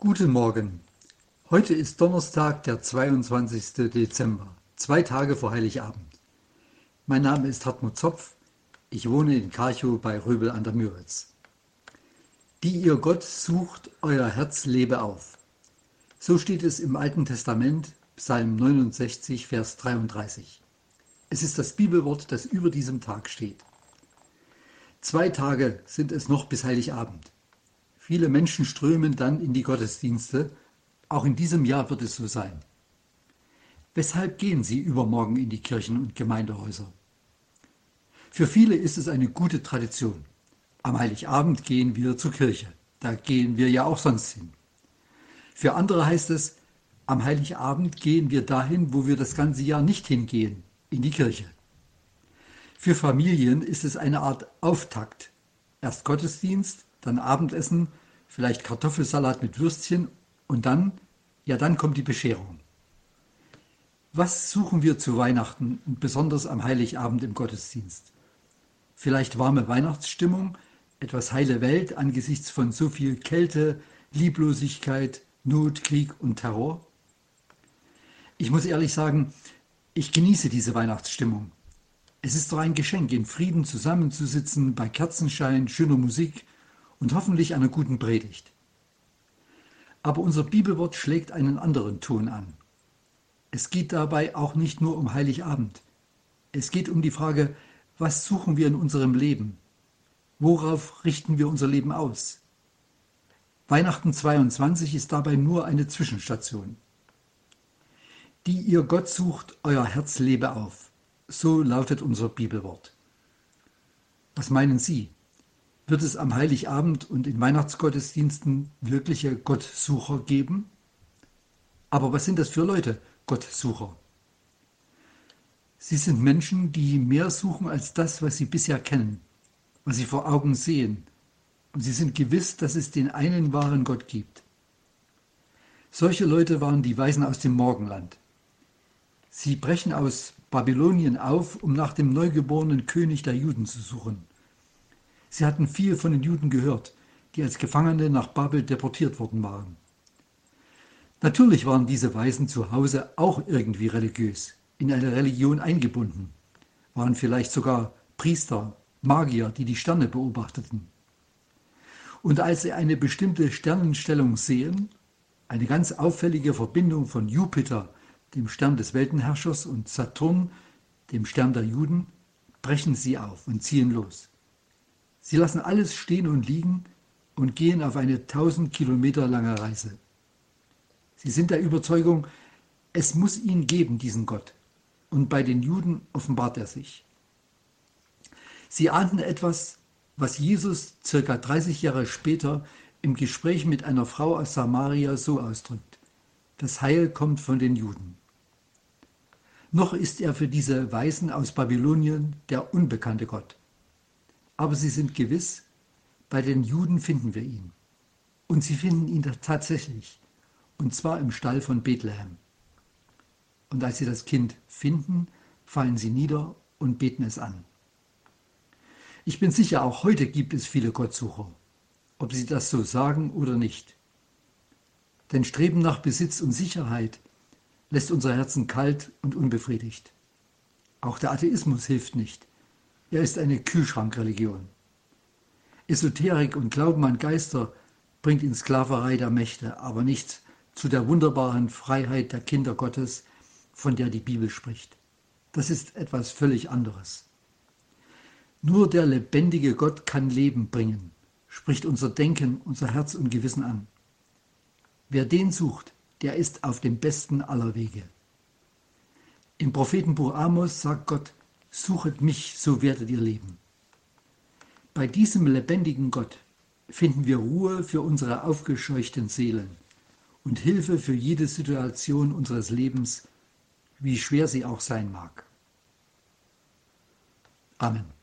Guten Morgen. Heute ist Donnerstag, der 22. Dezember, zwei Tage vor Heiligabend. Mein Name ist Hartmut Zopf. Ich wohne in Karchow bei Röbel an der Müritz. Die ihr Gott sucht, euer Herz lebe auf. So steht es im Alten Testament, Psalm 69, Vers 33. Es ist das Bibelwort, das über diesem Tag steht. Zwei Tage sind es noch bis Heiligabend. Viele Menschen strömen dann in die Gottesdienste. Auch in diesem Jahr wird es so sein. Weshalb gehen Sie übermorgen in die Kirchen und Gemeindehäuser? Für viele ist es eine gute Tradition. Am Heiligabend gehen wir zur Kirche. Da gehen wir ja auch sonst hin. Für andere heißt es, am Heiligabend gehen wir dahin, wo wir das ganze Jahr nicht hingehen, in die Kirche. Für Familien ist es eine Art Auftakt. Erst Gottesdienst, dann Abendessen, vielleicht Kartoffelsalat mit Würstchen und dann, ja dann kommt die Bescherung. Was suchen wir zu Weihnachten und besonders am Heiligabend im Gottesdienst? Vielleicht warme Weihnachtsstimmung, etwas heile Welt angesichts von so viel Kälte, Lieblosigkeit, Not, Krieg und Terror? Ich muss ehrlich sagen, ich genieße diese Weihnachtsstimmung. Es ist doch ein Geschenk, in Frieden zusammenzusitzen, bei Kerzenschein, schöner Musik und hoffentlich einer guten Predigt. Aber unser Bibelwort schlägt einen anderen Ton an. Es geht dabei auch nicht nur um Heiligabend. Es geht um die Frage, was suchen wir in unserem Leben? Worauf richten wir unser Leben aus? Weihnachten 22 ist dabei nur eine Zwischenstation. Die ihr Gott sucht, euer Herz lebe auf. So lautet unser Bibelwort. Was meinen Sie? Wird es am Heiligabend und in Weihnachtsgottesdiensten wirkliche Gottsucher geben? Aber was sind das für Leute, Gottsucher? Sie sind Menschen, die mehr suchen als das, was sie bisher kennen, was sie vor Augen sehen. Und sie sind gewiss, dass es den einen wahren Gott gibt. Solche Leute waren die Weisen aus dem Morgenland. Sie brechen aus Babylonien auf, um nach dem neugeborenen König der Juden zu suchen. Sie hatten viel von den Juden gehört, die als Gefangene nach Babel deportiert worden waren. Natürlich waren diese Weisen zu Hause auch irgendwie religiös, in eine Religion eingebunden, waren vielleicht sogar Priester, Magier, die die Sterne beobachteten. Und als sie eine bestimmte Sternenstellung sehen, eine ganz auffällige Verbindung von Jupiter, dem Stern des Weltenherrschers, und Saturn, dem Stern der Juden, brechen sie auf und ziehen los. Sie lassen alles stehen und liegen und gehen auf eine tausend Kilometer lange Reise. Sie sind der Überzeugung, es muss ihn geben, diesen Gott. Und bei den Juden offenbart er sich. Sie ahnten etwas, was Jesus circa 30 Jahre später im Gespräch mit einer Frau aus Samaria so ausdrückt. Das Heil kommt von den Juden. Noch ist er für diese Weisen aus Babylonien der unbekannte Gott. Aber sie sind gewiss, bei den Juden finden wir ihn. Und sie finden ihn tatsächlich, und zwar im Stall von Bethlehem. Und als sie das Kind finden, fallen sie nieder und beten es an. Ich bin sicher, auch heute gibt es viele Gottsucher, ob sie das so sagen oder nicht. Denn Streben nach Besitz und Sicherheit lässt unser Herzen kalt und unbefriedigt. Auch der Atheismus hilft nicht. Er ist eine Kühlschrankreligion. Esoterik und Glauben an Geister bringt in Sklaverei der Mächte, aber nicht zu der wunderbaren Freiheit der Kinder Gottes, von der die Bibel spricht. Das ist etwas völlig anderes. Nur der lebendige Gott kann Leben bringen, spricht unser Denken, unser Herz und Gewissen an. Wer den sucht, der ist auf dem besten aller Wege. Im Prophetenbuch Amos sagt Gott, Suchet mich, so werdet ihr leben. Bei diesem lebendigen Gott finden wir Ruhe für unsere aufgescheuchten Seelen und Hilfe für jede Situation unseres Lebens, wie schwer sie auch sein mag. Amen.